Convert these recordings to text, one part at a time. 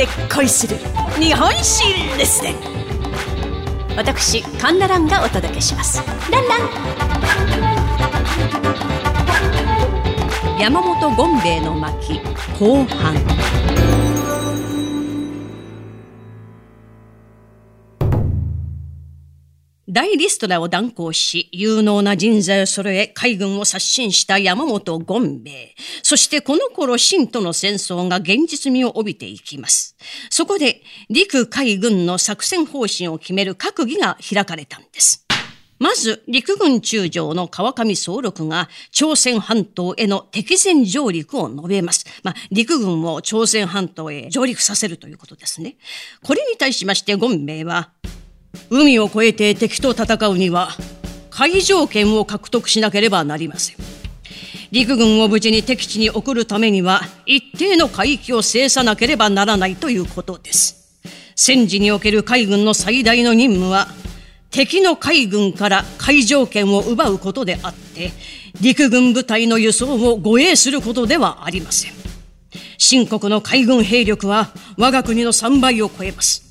で恋する日本史ですね。私カンナランがお届けします。ランラン。山本権兵衛の巻後半。大リストラを断行し、有能な人材を揃え、海軍を刷新した山本権兵衛。そしてこの頃、清との戦争が現実味を帯びていきます。そこで、陸海軍の作戦方針を決める閣議が開かれたんです。まず、陸軍中将の川上総六が朝鮮半島への敵前上陸を述べます。まあ、陸軍を朝鮮半島へ上陸させるということですね。これに対しまして、権兵衛は、海を越えて敵と戦うには海上権を獲得しなければなりません。陸軍を無事に敵地に送るためには一定の海域を制さなければならないということです。戦時における海軍の最大の任務は敵の海軍から海上権を奪うことであって陸軍部隊の輸送を護衛することではありません。深刻の海軍兵力は我が国の3倍を超えます。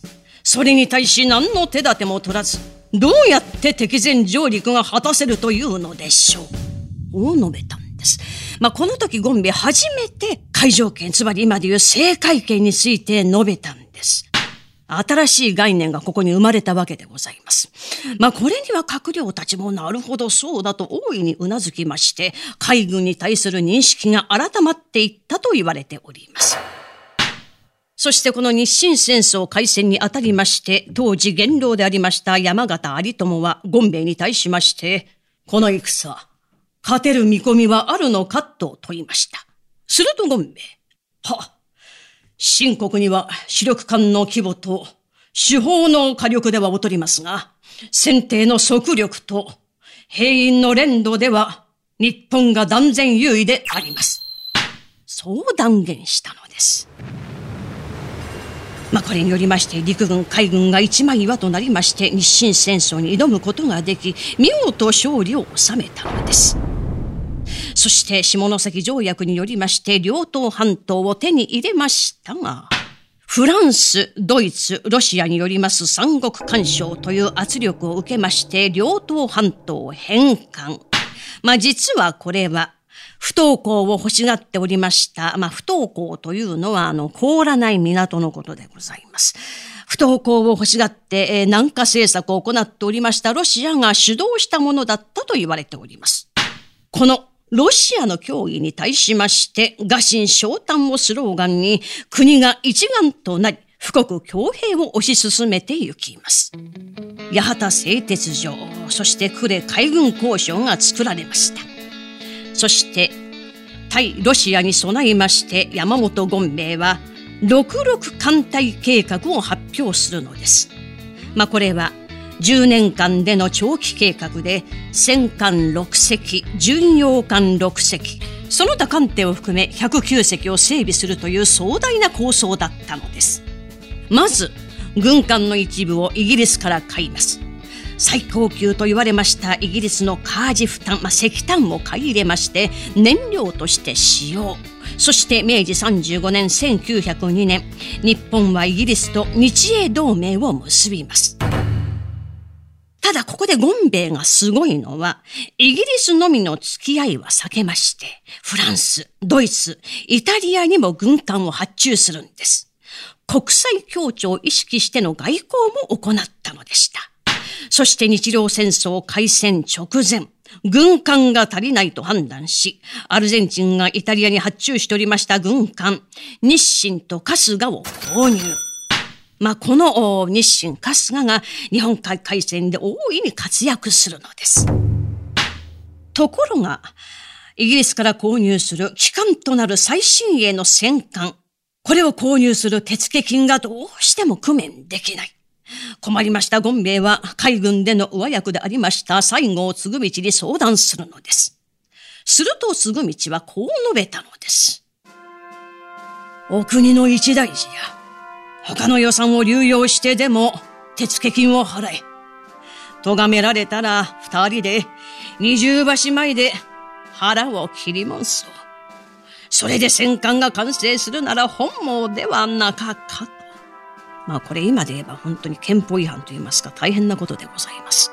それに対し何の手立ても取らず、どうやって敵前上陸が果たせるというのでしょう。を述べたんです。まあ、この時ゴンベ初めて海上権、つまり今でいう政界権について述べたんです。新しい概念がここに生まれたわけでございます。まあ、これには閣僚たちもなるほどそうだと大いにうなずきまして、海軍に対する認識が改まっていったと言われております。そしてこの日清戦争開戦にあたりまして、当時元老でありました山形有友は権兵衛に対しまして、この戦、勝てる見込みはあるのかと問いました。すると権兵衛、は、新国には主力艦の規模と、手法の火力では劣りますが、戦艇の速力と、兵員の連動では、日本が断然優位であります。そう断言したのです。まあ、これによりまして陸軍海軍が一枚岩となりまして日清戦争に挑むことができ見事勝利を収めたのです。そして下関条約によりまして両党半島を手に入れましたがフランス、ドイツ、ロシアによります三国干渉という圧力を受けまして両党半島を返還。まあ実はこれは不登校を欲しがっておりました。まあ、不登校というのは、あの、凍らない港のことでございます。不登校を欲しがって、えー、南下政策を行っておりましたロシアが主導したものだったと言われております。このロシアの脅威に対しまして、餓心昇胆をスローガンに、国が一丸となり、富国強兵を推し進めて行きます。八幡製鉄所、そして呉海軍交渉が作られました。そして対ロシアに備えまして山本権兵衛は六六艦隊計画を発表するのです。まあこれは10年間での長期計画で戦艦6隻、巡洋艦6隻、その他艦艇を含め109隻を整備するという壮大な構想だったのです。まず、軍艦の一部をイギリスから買います。最高級と言われましたイギリスのカージフ炭、まあ、石炭を買い入れまして燃料として使用そして明治35年1902年日本はイギリスと日英同盟を結びますただここでゴンベイがすごいのは、イギリスのみの付き合いは避けまして、フランス、ドイツ、イタリアにも軍艦を発注するんです。国際協調を意識しての外交も行ったのでした。そして日露戦争開戦直前、軍艦が足りないと判断し、アルゼンチンがイタリアに発注しておりました軍艦、日清と春日を購入。まあ、この日清春日が日本海海戦で大いに活躍するのです。ところが、イギリスから購入する機関となる最新鋭の戦艦、これを購入する手付金がどうしても工面できない。困りました権兵衛は海軍での上役でありました西郷嗣道に相談するのです。すると嗣道はこう述べたのです。お国の一大事や、他の予算を流用してでも手付金を払え。咎められたら二人で二重橋前で腹を切りもんそ。れで戦艦が完成するなら本望ではなかかと。まあこれ今で言えば本当に憲法違反と言いますか大変なことでございます。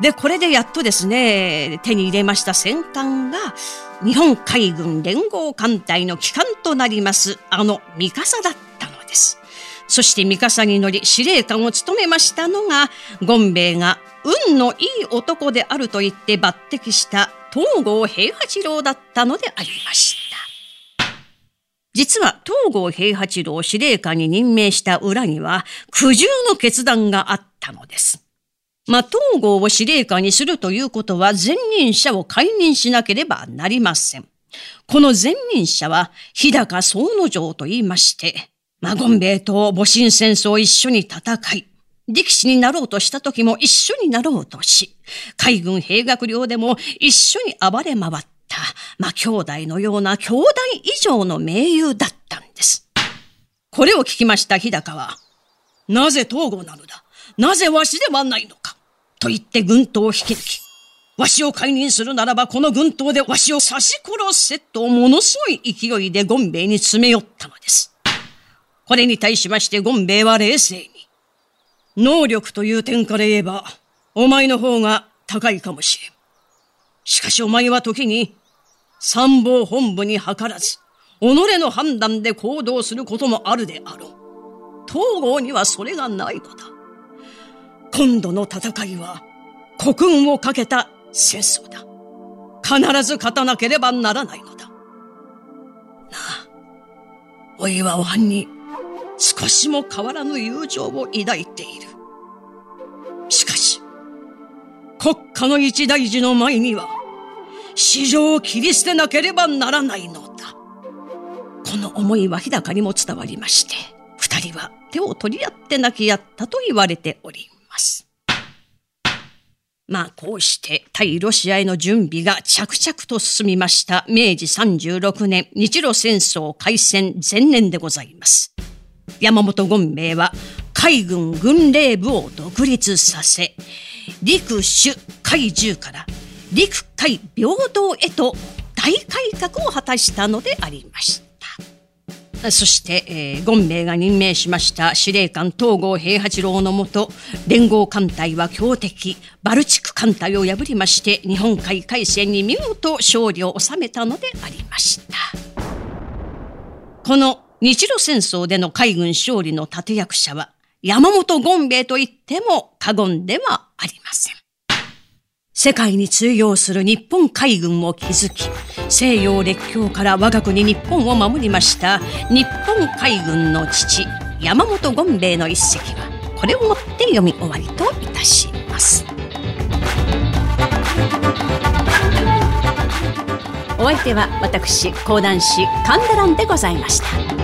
で、これでやっとですね、手に入れました戦艦が、日本海軍連合艦隊の旗艦となります、あの三笠だったのです。そして三笠に乗り司令官を務めましたのが、権兵衛が運のいい男であると言って抜擢した東郷平八郎だったのでありました。実は東郷平八郎司令官に任命した裏には苦渋の決断があったのです。まあ、東郷を司令官にするということは前任者を解任しなければなりません。この前任者は日高総之丞と言いまして、マゴンベイと戊辰戦争を一緒に戦い、力士になろうとした時も一緒になろうとし、海軍兵学寮でも一緒に暴れ回っ、まあ、兄弟のような兄弟以上の盟友だったんです。これを聞きました日高は、なぜ東郷なのだ？なぜわしではないのか？と言って軍刀を引き抜き、わしを解任するならばこの軍刀でわしを刺し殺せとものすごい勢いでゴンベイに詰め寄ったのです。これに対しましてゴンベイは冷静に、能力という点から言えば、お前の方が高いかもしれん。しかしお前は時に、参謀本部に図らず、己の判断で行動することもあるであろう。東郷にはそれがないのだ。今度の戦いは国運をかけた戦争だ。必ず勝たなければならないのだ。なあ、おいはおはんに少しも変わらぬ友情を抱いている。しかし、国家の一大事の前には、市場を切り捨てなければならないのだ。この思いは日高にも伝わりまして、二人は手を取り合って泣き合ったと言われております。まあこうして対ロシアへの準備が着々と進みました明治36年日露戦争開戦前年でございます。山本権兵衛は海軍軍令部を独立させ、陸主海中から陸海平等へと大改革を果たしたのでありました。そして、えー、権兵衛が任命しました司令官東郷平八郎のもと連合艦隊は強敵バルチク艦隊を破りまして日本海海戦に見事勝利を収めたのでありましたこの日露戦争での海軍勝利の立役者は山本権兵衛と言っても過言ではありません世界に通用する日本海軍を築き、西洋列強から我が国日本を守りました日本海軍の父、山本権兵衛の一席は、これをもって読み終わりといたします。お相手は私、講談師、神田蘭でございました。